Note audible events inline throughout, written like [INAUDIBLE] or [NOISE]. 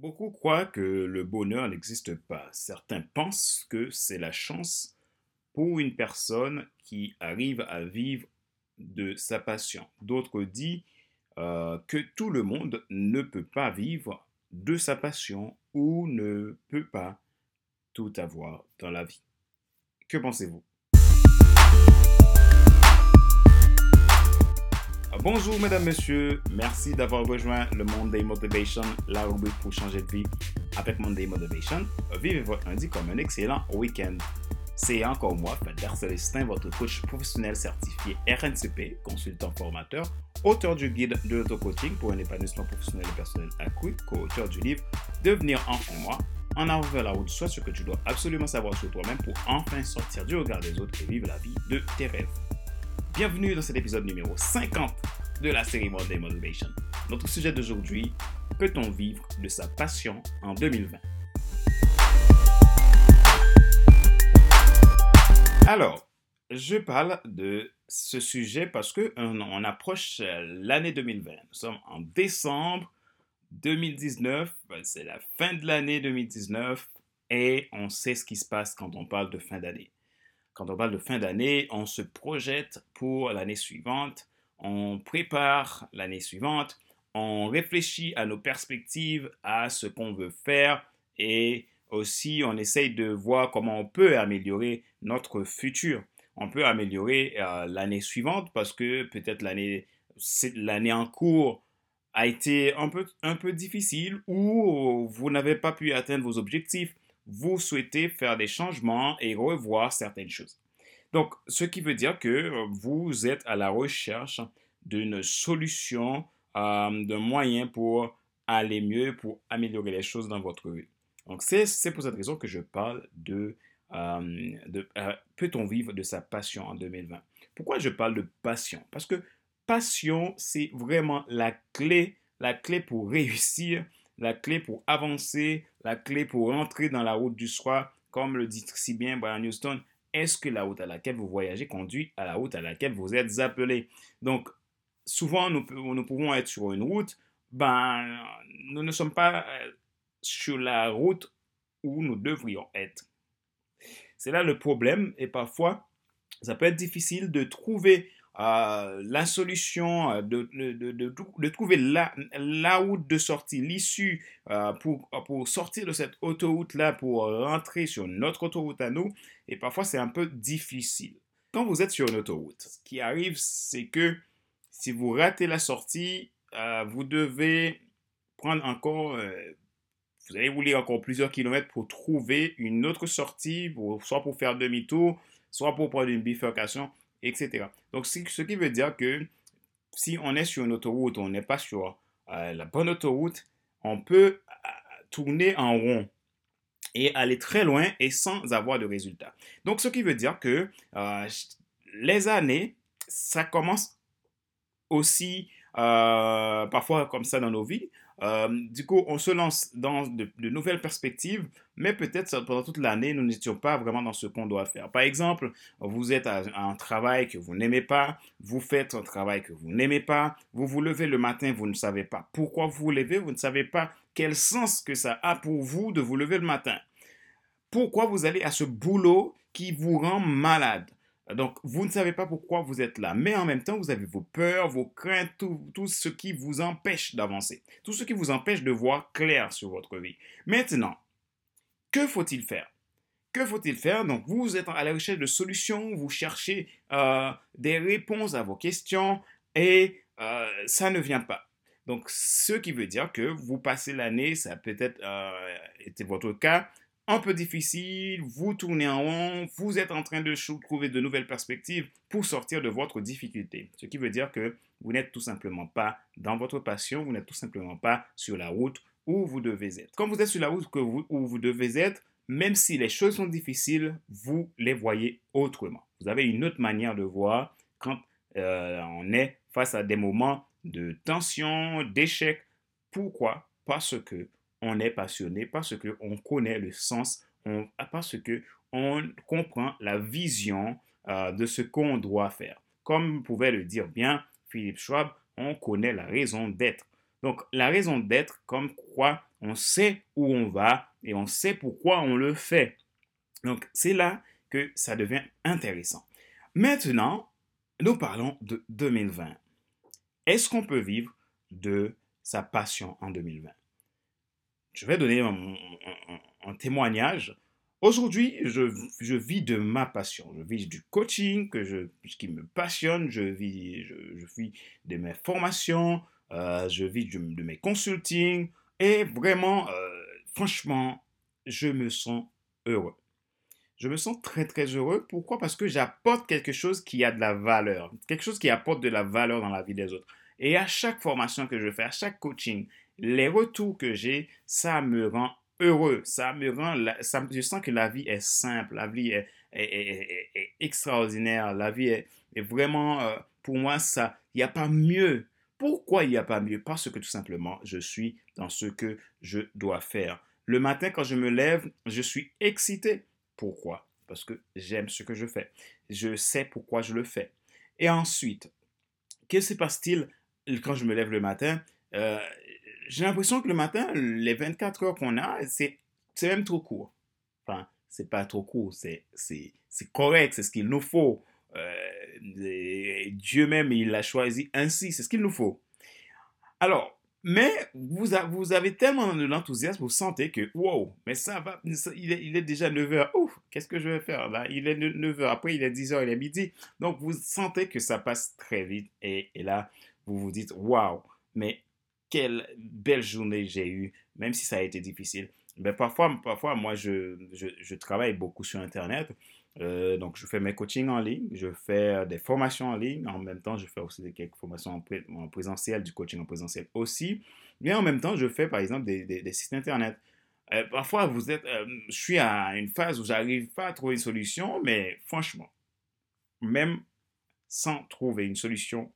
Beaucoup croient que le bonheur n'existe pas. Certains pensent que c'est la chance pour une personne qui arrive à vivre de sa passion. D'autres disent euh, que tout le monde ne peut pas vivre de sa passion ou ne peut pas tout avoir dans la vie. Que pensez-vous? Bonjour mesdames, messieurs, merci d'avoir rejoint le Monday Motivation, la rubrique pour changer de vie avec Monday Motivation. Vivez votre lundi comme un excellent week-end. C'est encore moi, Feder Célestin, votre coach professionnel certifié RNCP, consultant formateur, auteur du guide de l'auto-coaching pour un épanouissement professionnel et personnel accru, co-auteur du livre Devenir enfin moi, en avant vers la route, soit ce que tu dois absolument savoir sur toi-même pour enfin sortir du regard des autres et vivre la vie de tes rêves. Bienvenue dans cet épisode numéro 50 de la série Monday Motivation. Notre sujet d'aujourd'hui, peut-on vivre de sa passion en 2020 Alors, je parle de ce sujet parce que on, approche l'année 2020. Nous sommes en décembre 2019, c'est la fin de l'année 2019 et on sait ce qui se passe quand on parle de fin d'année. Quand on parle de fin d'année, on se projette pour l'année suivante, on prépare l'année suivante, on réfléchit à nos perspectives, à ce qu'on veut faire et aussi on essaye de voir comment on peut améliorer notre futur. On peut améliorer euh, l'année suivante parce que peut-être l'année en cours a été un peu, un peu difficile ou vous n'avez pas pu atteindre vos objectifs vous souhaitez faire des changements et revoir certaines choses. Donc, ce qui veut dire que euh, vous êtes à la recherche d'une solution, euh, d'un moyen pour aller mieux, pour améliorer les choses dans votre vie. Donc, c'est pour cette raison que je parle de, euh, de peut-on vivre de sa passion en 2020. Pourquoi je parle de passion? Parce que passion, c'est vraiment la clé, la clé pour [LAUGHS] réussir la clé pour avancer, la clé pour entrer dans la route du soir, comme le dit si bien Brian Houston, est-ce que la route à laquelle vous voyagez conduit à la route à laquelle vous êtes appelé? Donc, souvent, nous, nous pouvons être sur une route, ben, nous ne sommes pas euh, sur la route où nous devrions être. C'est là le problème et parfois, ça peut être difficile de trouver euh, la solution, euh, de, de, de, trouver la, la route de sortie, l'issue euh, pour, pour sortir de cette autoroute-là, pour rentrer sur notre autoroute à nous. Et parfois, c'est un peu difficile. Quand vous êtes sur une autoroute, ce qui arrive, c'est que si vous ratez la sortie, vous devez prendre encore, vous allez rouler encore plusieurs kilomètres pour trouver une autre sortie, soit pour faire demi-tour, soit pour prendre une bifurcation etc. Donc, ce qui veut dire que si on est sur une autoroute, on n'est pas sur euh, la bonne autoroute, on peut euh, tourner en rond et aller très loin et sans avoir de résultat. Donc, ce qui veut dire que euh, les années, ça commence aussi parfois comme ça dans nos vies. Euh, du coup, on se lance dans de, nouvelles perspectives, mais peut-être pendant toute l'année, nous n'étions pas vraiment dans ce qu'on doit faire. Par exemple, vous êtes à, un travail que vous n'aimez pas, vous faites un travail que vous n'aimez pas, vous vous levez le matin, vous ne savez pas pourquoi vous vous levez, vous ne savez pas quel sens que ça a pour vous de vous lever le matin. Pourquoi vous allez à ce boulot qui vous rend malade? Donc, vous ne savez pas pourquoi vous êtes là, mais en même temps, vous avez vos peurs, vos craintes, tout, ce qui vous empêche d'avancer, tout ce qui vous empêche de voir clair sur votre vie. Maintenant, que faut-il faire? Que faut-il faire? Donc, vous êtes à la recherche de solutions, vous cherchez euh, des réponses à vos questions et euh, ça ne vient pas. Donc, ce qui veut dire que vous passez l'année, ça peut-être euh, été votre cas, un peu difficile, vous tournez en rond, vous êtes en train de trouver de nouvelles perspectives pour sortir de votre difficulté. Ce qui veut dire que vous n'êtes tout simplement pas dans votre passion, vous n'êtes tout simplement pas sur la route où vous devez être. Quand vous êtes sur la route où vous devez être, même si les choses sont difficiles, vous les voyez autrement. Vous avez une autre manière de voir quand euh, on est face à des moments de tension, d'échec. Pourquoi? Parce que on est passionné, parce qu'on connaît le sens, on, parce qu'on comprend la vision euh, de ce qu'on doit faire. Comme pouvait le dire bien Philippe Schwab, on connaît la raison d'être. Donc, la raison d'être, comme quoi on sait où on va et on sait pourquoi on le fait. Donc, c'est là que ça devient intéressant. Maintenant, nous parlons de 2020. Est-ce qu'on peut vivre de sa passion en 2020 Je vais donner un, témoignage. Aujourd'hui, je, vis de ma passion. Je vis du coaching que je, qui me passionne. Je vis, de mes formations. Euh, je vis de, mes consultings. Et vraiment, euh, franchement, je me sens heureux je me sens très très heureux. Pourquoi? Parce que j'apporte quelque chose qui a de la valeur, quelque chose qui apporte de la valeur dans la vie des autres. Et à chaque formation que je fais, à chaque coaching, les retours que j'ai, ça me rend heureux. Ça me rend, je sens que la vie est simple, la vie est, est, extraordinaire, la vie est, vraiment, euh, pour moi, ça, il n'y a pas mieux. Pourquoi il n'y a pas mieux? Parce que tout simplement, je suis dans ce que je dois faire. Le matin, quand je me lève, je suis excité. Pourquoi? Parce que j'aime ce que je fais. Je sais pourquoi je le fais. Et ensuite, que se passe-t-il quand je me lève le matin? Euh, J'ai l'impression que le matin, les 24 heures qu'on a, c'est même trop court. Enfin, c'est pas trop court, c'est correct, c'est ce qu'il nous faut. Euh, Dieu même, il l'a choisi ainsi, c'est ce qu'il nous faut. Alors, mais vous, avez tellement de l'enthousiasme, vous sentez que, wow, mais ça va, il, est, il, est, déjà 9h, ouf, qu'est-ce que je vais faire là? Il est 9h, après il est 10h, il est midi. Donc vous sentez que ça passe très vite et, et là, vous vous dites, wow, mais quelle belle journée j'ai eue, même si ça a été difficile. Mais parfois, parfois moi, je, je, travaille beaucoup sur Internet. Euh, donc, je fais mes coachings en ligne, je fais des formations en ligne. En même temps, je fais aussi quelques formations en, présentiel, du coaching en présentiel aussi. Mais en même temps, je fais par exemple des, sites internet. Euh, parfois, vous êtes, euh, je suis à une phase où j'arrive pas à trouver une solution, mais franchement, même sans trouver une solution,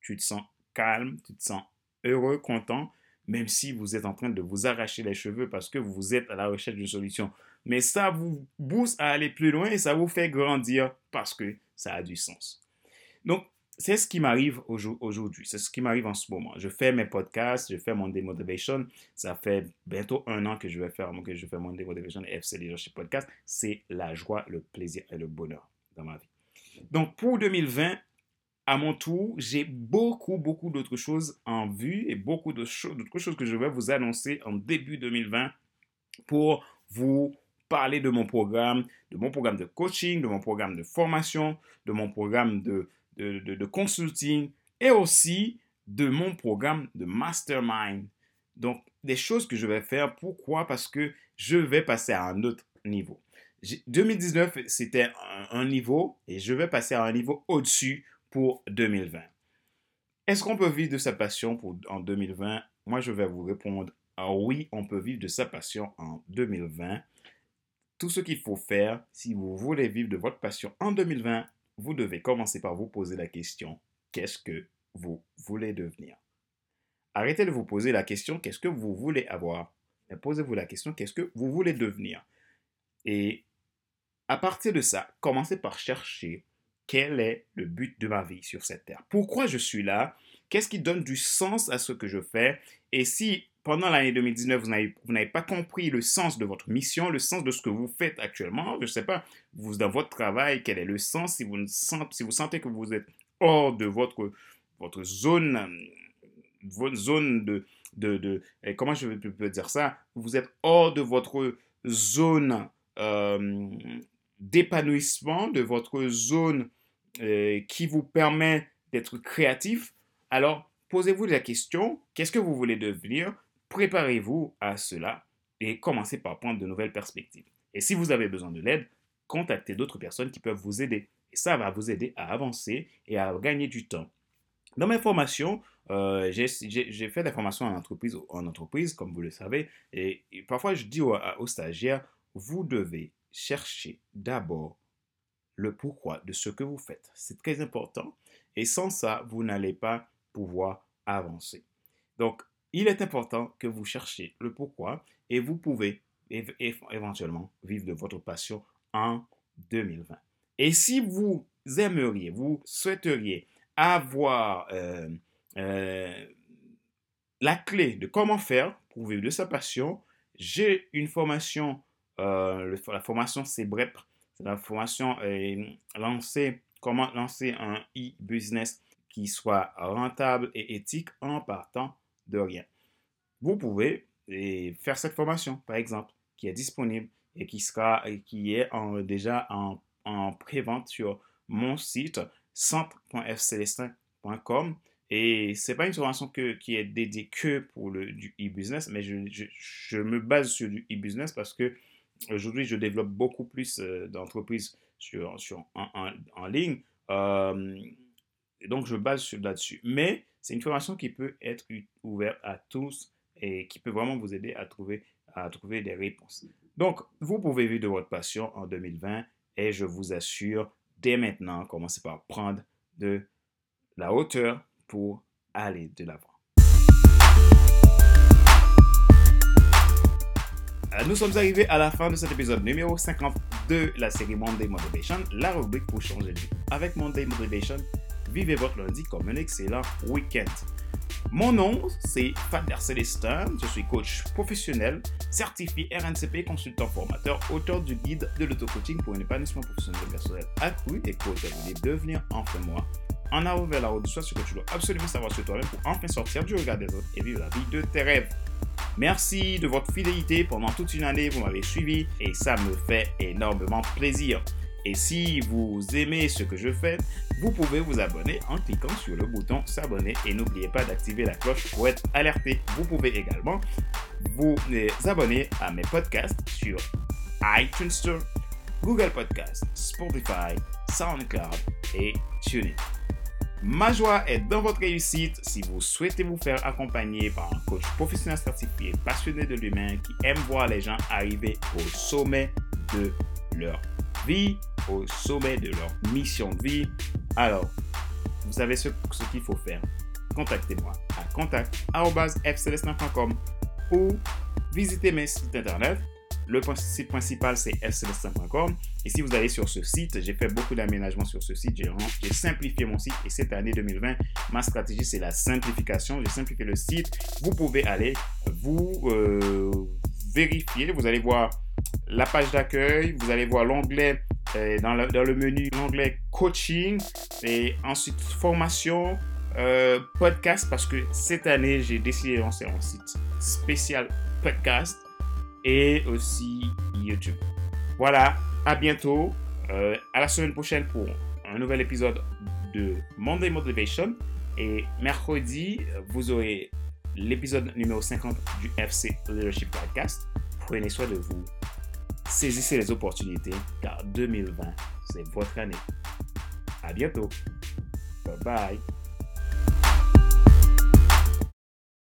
tu te sens calme, tu te sens heureux, content, même si vous êtes en train de vous arracher les cheveux parce que vous êtes à la recherche d'une solution mais ça vous booste à aller plus loin et ça vous fait grandir parce que ça a du sens. Donc, c'est ce qui m'arrive aujourd'hui, c'est ce qui m'arrive en ce moment. Je fais mes podcasts, je fais mon Demotivation. Ça fait bientôt un an que je vais faire, que je fais mon Demotivation et FC Leadership Podcast. C'est la joie, le plaisir et le bonheur dans ma vie. Donc, pour 2020, à mon tour, j'ai beaucoup, beaucoup d'autres choses en vue et beaucoup d'autres choses que je vais vous annoncer en début 2020 pour vous parler de mon programme, de mon programme de coaching, de mon programme de formation, de mon programme de, de, consulting et aussi de mon programme de mastermind. Donc, des choses que je vais faire. Pourquoi? Parce que je vais passer à un autre niveau. 2019, c'était un, niveau et je vais passer à un niveau au-dessus pour 2020. Est-ce qu'on peut vivre de sa passion pour, en 2020? Moi, je vais vous répondre ah oui, on peut vivre de sa passion en 2020 tout ce qu'il faut faire si vous voulez vivre de votre passion en 2020, vous devez commencer par vous poser la question, qu'est-ce que vous voulez devenir? Arrêtez de vous poser la question, qu'est-ce que vous voulez avoir? Posez-vous la question, qu'est-ce que vous voulez devenir? Et à partir de ça, commencez par chercher quel est le but de ma vie sur cette terre? Pourquoi je suis là? Qu'est-ce qui donne du sens à ce que je fais? Et si pendant l'année 2019, vous n'avez pas compris le sens de votre mission, le sens de ce que vous faites actuellement, je ne sais pas, dans votre travail, quel est le sens, si vous, sentez, que vous êtes hors de votre, votre zone, votre zone de, de, de comment je peux dire ça, vous êtes hors de votre zone euh, d'épanouissement, de votre zone euh, qui vous permet d'être créatif, alors posez-vous la question, qu'est-ce que vous voulez devenir? Préparez-vous à cela et commencez par prendre de nouvelles perspectives. Et si vous avez besoin de l'aide, contactez d'autres personnes qui peuvent vous aider. Et ça va vous aider à avancer et à gagner du temps. Dans mes formations, euh, j'ai fait des formations en entreprise, en entreprise, comme vous le savez, et, parfois je dis aux, aux stagiaires, vous devez chercher d'abord le pourquoi de ce que vous faites. C'est très important. Et sans ça, vous n'allez pas pouvoir avancer. Donc, il est important que vous cherchiez le pourquoi et vous pouvez éventuellement vivre de votre passion en 2020. Et si vous aimeriez, vous souhaiteriez avoir euh, euh, la clé de comment faire pour vivre de sa passion. J'ai une formation, euh, la formation c'est BREP, c'est la formation euh, lancer, comment lancer un e-business qui soit rentable et éthique en partant de rien. Vous pouvez faire cette formation, par exemple, qui est disponible et qui, sera, qui est déjà en, en pré-vente sur mon site centre.fcelestin.com. Et ce n'est pas une formation qui est dédiée que pour le, du e-business, mais je, je, me base sur du e-business parce que aujourd'hui, je développe beaucoup plus euh, d'entreprises sur, en, ligne. Euh, donc, je base là-dessus. Mais c'est une formation qui peut être ouverte à tous et qui peut vraiment vous aider à trouver, à trouver des réponses. Donc, vous pouvez vivre de votre passion en 2020 et je vous assure, dès maintenant, commencez par prendre de la hauteur pour aller de l'avant. Nous sommes arrivés à la fin de cet épisode numéro 50 de la série Monday Motivation, la rubrique pour changer de vie. Avec Monday Motivation, vivez votre lundi comme un excellent week-end. Mon nom, c'est Fader Célestin. Je suis coach professionnel, certifié RNCP, consultant formateur, auteur du guide de l'auto-coaching pour un épanouissement professionnel personnel accru et coach de devenir enfin moi. En avant vers la route de ce que tu dois absolument savoir sur toi-même pour enfin sortir du regard des autres et vivre la vie de tes rêves. Merci de votre fidélité pendant toute une année, vous m'avez suivi et ça me fait énormément plaisir. Et si vous aimez ce que je fais, vous pouvez vous abonner en cliquant sur le bouton s'abonner et n'oubliez pas d'activer la cloche pour être alerté. Vous pouvez également vous abonner à mes podcasts sur iTunes Store, Google Podcasts, Spotify, SoundCloud et TuneIn. Ma joie est dans votre réussite si vous souhaitez vous faire accompagner par un coach professionnel certifié, passionné de l'humain, qui aime voir les gens arriver au sommet de leur vie, au sommet de leur mission de vie. Alors, vous savez ce, qu'il faut faire. Contactez-moi à contact.fcelestin.com ou visitez mes sites internet. Le site principal, c'est fcelestin.com. Et si vous allez sur ce site, j'ai fait beaucoup d'aménagements sur ce site. J'ai simplifié mon site. Et cette année 2020, ma stratégie, c'est la simplification. J'ai simplifié le site. Vous pouvez aller vous euh, vérifier. Vous allez voir la page d'accueil, vous allez voir l'onglet euh, dans, le, menu, l'onglet coaching et ensuite formation, euh, podcast parce que cette année j'ai décidé de lancer un site spécial podcast et aussi YouTube. Voilà, à bientôt, euh, à la semaine prochaine pour un nouvel épisode de Monday Motivation et mercredi vous aurez l'épisode numéro 50 du FC Leadership Podcast. Prenez soin de vous Saisissez les opportunités car 2020, c'est votre année. À bientôt. Bye bye.